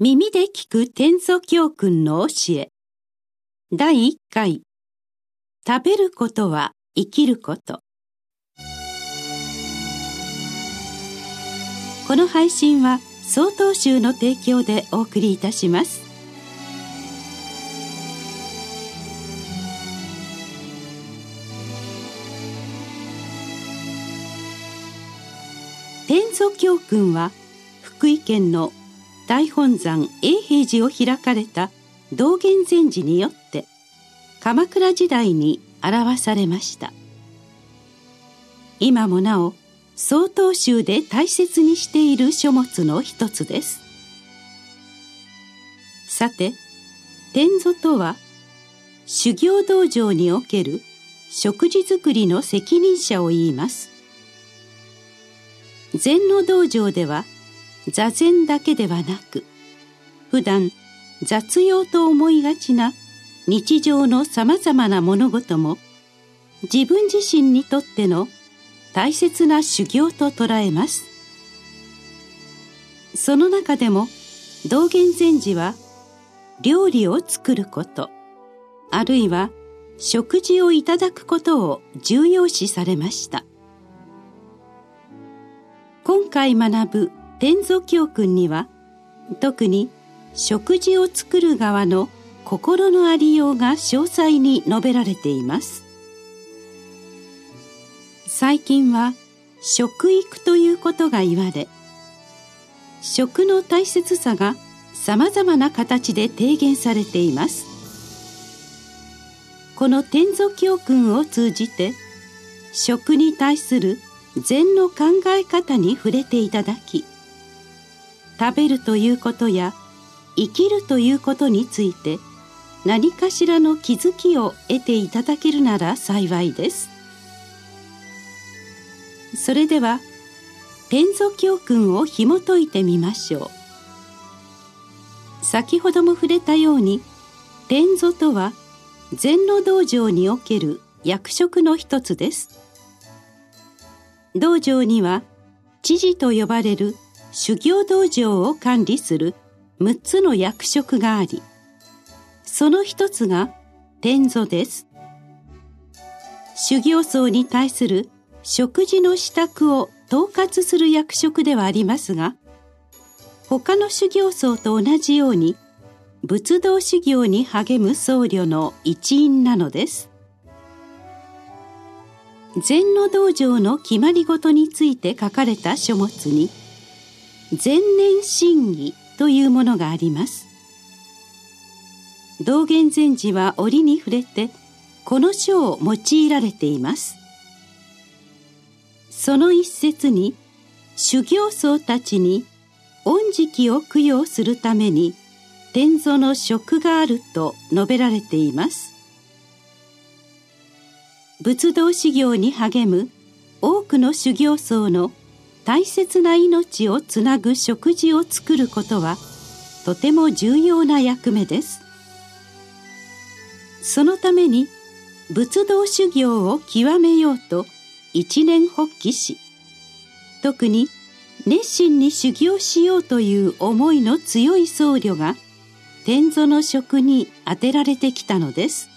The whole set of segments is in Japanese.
耳で聞く天祖教訓の教え。第1回。食べることは生きること。この配信は曹洞宗の提供でお送りいたします。天祖教訓は福井県の大本山永平寺を開かれた道元禅師によって鎌倉時代に表されました。今もなお曹洞宗で大切にしている書物の一つです。さて天祖とは修行道場における食事作りの責任者を言います。禅の道場では座禅だけではなく普段雑用と思いがちな日常のさまざまな物事も自分自身にとっての大切な修行と捉えます。その中でも道元禅師は料理を作ることあるいは食事をいただくことを重要視されました。今回学ぶ天祖教訓には特に食事を作る側の心のありようが詳細に述べられています。最近は食育ということが言われ食の大切さがさまざまな形で提言されています。この天祖教訓を通じて食に対する禅の考え方に触れていただき食べるということや生きるということについて何かしらの気づきを得ていただけるなら幸いです。それでは天祖教訓を紐解いてみましょう。先ほども触れたように天祖とは禅の道場における役職の一つです。道場には知事と呼ばれる修行道場を管理する6つの役職がありその一つが天祖です。修行僧に対する食事の支度を統括する役職ではありますが他の修行僧と同じように仏道修行に励む僧侶の一員なのです。禅の道場の決まり事について書かれた書物に「前年審議というものがあります。道元禅師は折に触れてこの書を用いられています。その一節に修行僧たちに御食を供養するために天祖の食があると述べられています。仏道修行に励む多くの修行僧の大切な命をつなぐ食事を作ることはとても重要な役目です。そのために仏道修行を極めようと一年発起し特に熱心に修行しようという思いの強い僧侶が天祖の職に当てられてきたのです。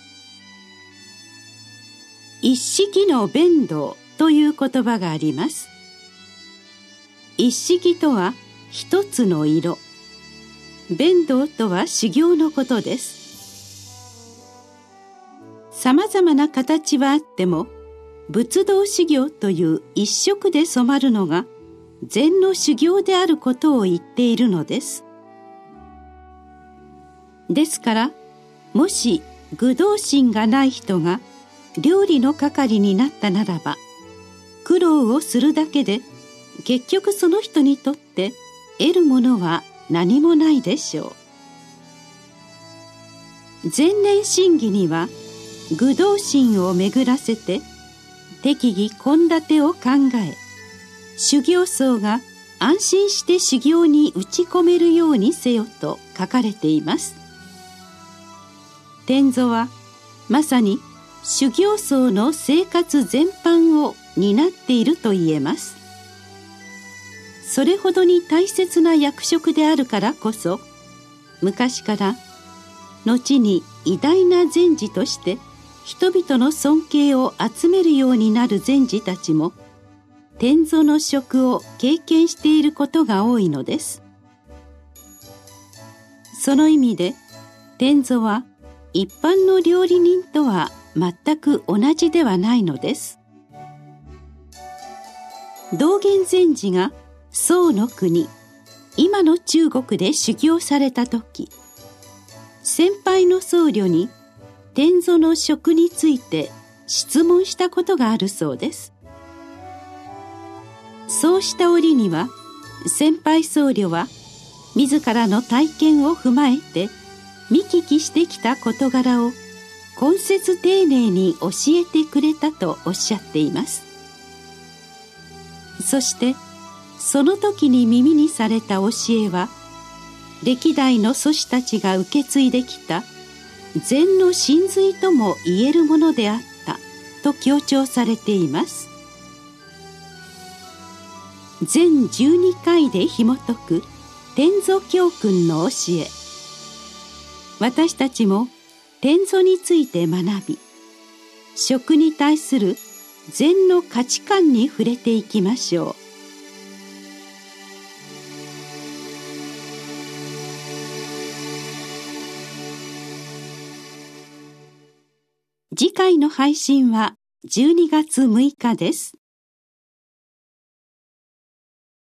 一式の弁道という言葉があります。一式とは一つの色。弁道とは修行のことです。さまざまな形はあっても仏道修行という一色で染まるのが禅の修行であることを言っているのです。ですからもし愚道心がない人が料理の係になったならば苦労をするだけで結局その人にとって得るものは何もないでしょう。前年審議には愚道心を巡らせて適宜献立を考え修行僧が安心して修行に打ち込めるようにせよと書かれています。天蔵はまさに修行僧の生活全般を担っていると言えます。それほどに大切な役職であるからこそ昔から後に偉大な禅師として人々の尊敬を集めるようになる禅師たちも天蔵の職を経験していることが多いのです。その意味で天蔵は一般の料理人とは全く同じではないのです。道元禅師が宋の国今の中国で修行された時先輩の僧侶に天蔵の職について質問したことがあるそうです。そうした折には先輩僧侶は自らの体験を踏まえて見聞きしてきた事柄を根節丁寧に教えてくれたとおっしゃっています。そしてその時に耳にされた教えは歴代の祖師たちが受け継いできた禅の真髄とも言えるものであったと強調されています。全12回で紐解く天祖教訓の教え。私たちも天祖について学び食に対する禅の価値観に触れていきましょう。次回の配信は12月6日です。